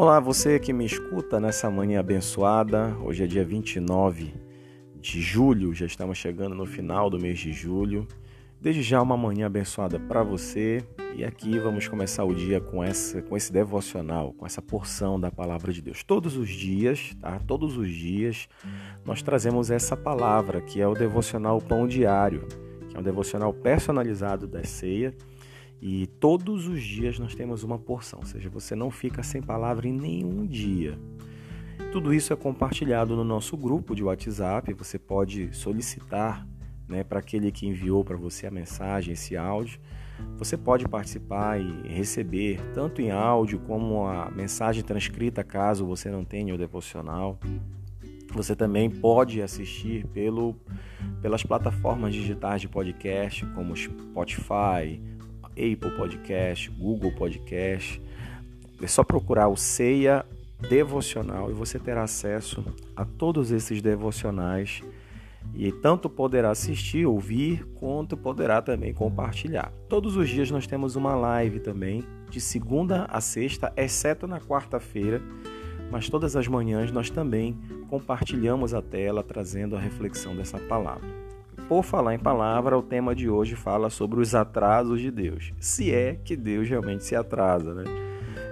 Olá, você que me escuta nessa manhã abençoada. Hoje é dia 29 de julho, já estamos chegando no final do mês de julho. Desde já uma manhã abençoada para você e aqui vamos começar o dia com essa com esse devocional, com essa porção da palavra de Deus. Todos os dias, tá? Todos os dias nós trazemos essa palavra que é o devocional Pão Diário, que é um devocional personalizado da ceia e todos os dias nós temos uma porção, ou seja, você não fica sem palavra em nenhum dia. Tudo isso é compartilhado no nosso grupo de WhatsApp. Você pode solicitar né, para aquele que enviou para você a mensagem, esse áudio. Você pode participar e receber tanto em áudio como a mensagem transcrita, caso você não tenha o devocional. Você também pode assistir pelo, pelas plataformas digitais de podcast, como Spotify, Apple Podcast, Google Podcast. É só procurar o Ceia Devocional e você terá acesso a todos esses devocionais e tanto poderá assistir, ouvir, quanto poderá também compartilhar. Todos os dias nós temos uma live também, de segunda a sexta, exceto na quarta-feira, mas todas as manhãs nós também compartilhamos a tela trazendo a reflexão dessa palavra. Por falar em palavra, o tema de hoje fala sobre os atrasos de Deus. Se é que Deus realmente se atrasa, né?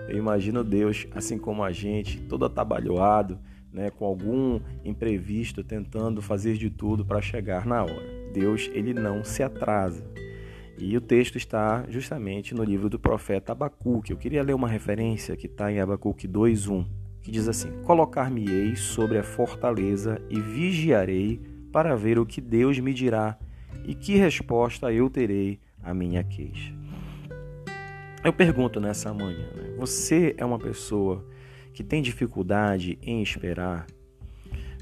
Eu imagino Deus, assim como a gente, todo atabalhoado, né, com algum imprevisto, tentando fazer de tudo para chegar na hora. Deus, ele não se atrasa. E o texto está justamente no livro do profeta Abacuque. Eu queria ler uma referência que está em Abacuque 2:1, que diz assim: Colocar-me-ei sobre a fortaleza e vigiarei para ver o que Deus me dirá e que resposta eu terei à minha queixa. Eu pergunto nessa manhã: né? você é uma pessoa que tem dificuldade em esperar?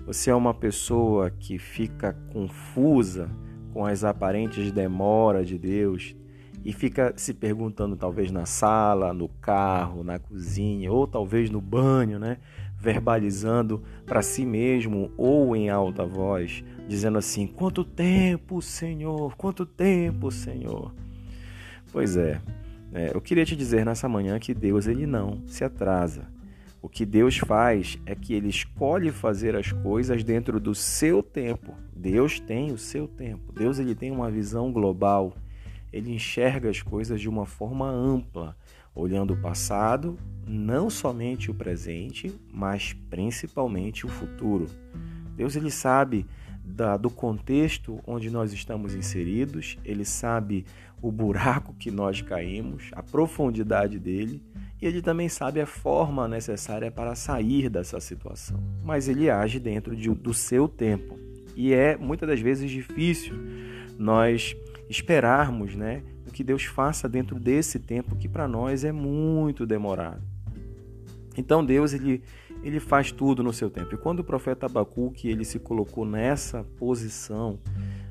Você é uma pessoa que fica confusa com as aparentes demoras de Deus e fica se perguntando, talvez na sala, no carro, na cozinha ou talvez no banho, né? verbalizando para si mesmo ou em alta voz, dizendo assim: Quanto tempo, Senhor? Quanto tempo, Senhor? Pois é, é, eu queria te dizer nessa manhã que Deus ele não se atrasa. O que Deus faz é que ele escolhe fazer as coisas dentro do seu tempo. Deus tem o seu tempo. Deus ele tem uma visão global. Ele enxerga as coisas de uma forma ampla olhando o passado, não somente o presente, mas principalmente o futuro. Deus ele sabe da, do contexto onde nós estamos inseridos, ele sabe o buraco que nós caímos, a profundidade dele, e ele também sabe a forma necessária para sair dessa situação. Mas ele age dentro de, do seu tempo. E é muitas das vezes difícil nós esperarmos, né, que Deus faça dentro desse tempo que para nós é muito demorado. Então Deus ele, ele faz tudo no seu tempo. E quando o profeta Abacuque ele se colocou nessa posição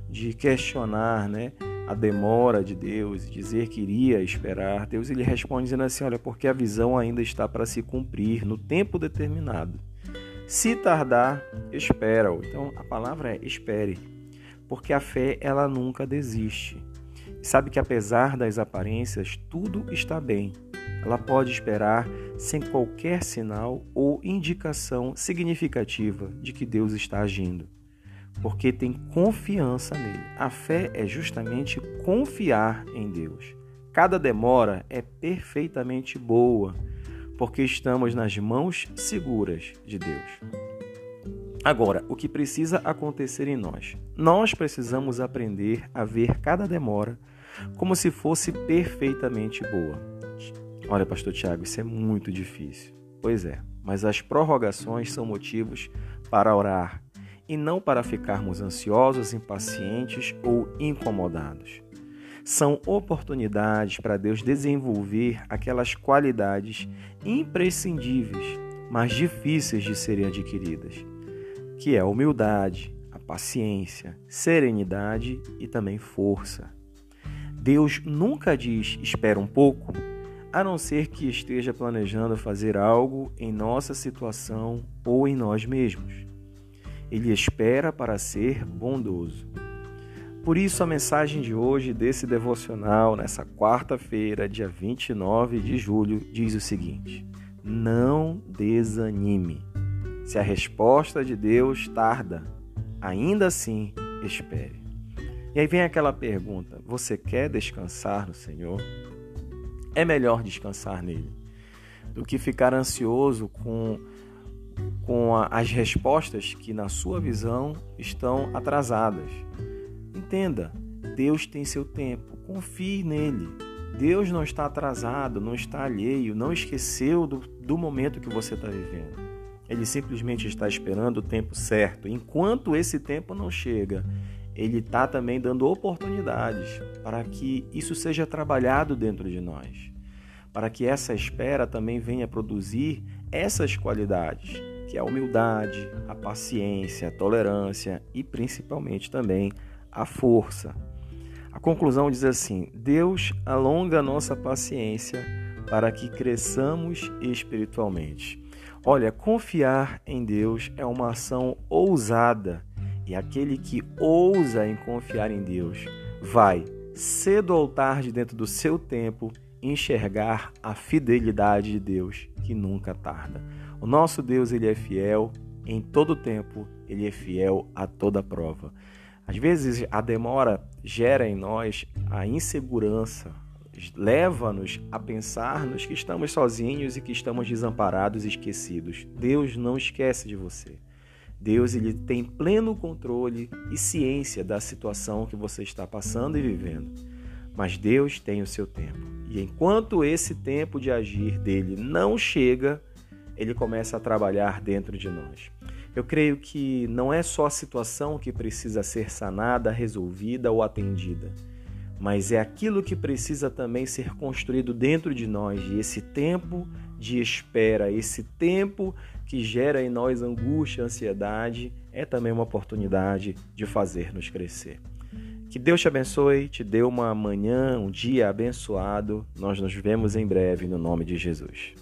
de questionar, né, a demora de Deus, dizer que iria esperar, Deus ele responde dizendo assim: olha, porque a visão ainda está para se cumprir no tempo determinado. Se tardar, espera-o. Então a palavra é espere, porque a fé ela nunca desiste sabe que apesar das aparências, tudo está bem. Ela pode esperar sem qualquer sinal ou indicação significativa de que Deus está agindo, porque tem confiança nele. A fé é justamente confiar em Deus. Cada demora é perfeitamente boa, porque estamos nas mãos seguras de Deus. Agora, o que precisa acontecer em nós? Nós precisamos aprender a ver cada demora como se fosse perfeitamente boa. Olha, pastor Tiago, isso é muito difícil. Pois é, mas as prorrogações são motivos para orar e não para ficarmos ansiosos, impacientes ou incomodados. São oportunidades para Deus desenvolver aquelas qualidades imprescindíveis, mas difíceis de serem adquiridas, que é a humildade, a paciência, serenidade e também força. Deus nunca diz espera um pouco, a não ser que esteja planejando fazer algo em nossa situação ou em nós mesmos. Ele espera para ser bondoso. Por isso, a mensagem de hoje desse devocional, nessa quarta-feira, dia 29 de julho, diz o seguinte: não desanime. Se a resposta de Deus tarda, ainda assim espere. E aí vem aquela pergunta: você quer descansar no Senhor? É melhor descansar nele do que ficar ansioso com, com a, as respostas que, na sua visão, estão atrasadas. Entenda, Deus tem seu tempo, confie nele. Deus não está atrasado, não está alheio, não esqueceu do, do momento que você está vivendo. Ele simplesmente está esperando o tempo certo. Enquanto esse tempo não chega, ele está também dando oportunidades para que isso seja trabalhado dentro de nós, para que essa espera também venha produzir essas qualidades, que é a humildade, a paciência, a tolerância e principalmente também a força. A conclusão diz assim: Deus alonga a nossa paciência para que cresçamos espiritualmente. Olha, confiar em Deus é uma ação ousada e aquele que ousa em confiar em Deus vai, cedo ou tarde, dentro do seu tempo, enxergar a fidelidade de Deus que nunca tarda. O nosso Deus, ele é fiel em todo tempo, ele é fiel a toda prova. Às vezes a demora gera em nós a insegurança, leva-nos a pensarmos que estamos sozinhos e que estamos desamparados e esquecidos. Deus não esquece de você. Deus ele tem pleno controle e ciência da situação que você está passando e vivendo. Mas Deus tem o seu tempo. E enquanto esse tempo de agir dele não chega, ele começa a trabalhar dentro de nós. Eu creio que não é só a situação que precisa ser sanada, resolvida ou atendida, mas é aquilo que precisa também ser construído dentro de nós, e esse tempo de espera, esse tempo que gera em nós angústia, ansiedade, é também uma oportunidade de fazer-nos crescer. Que Deus te abençoe, te dê uma manhã, um dia abençoado. Nós nos vemos em breve no nome de Jesus.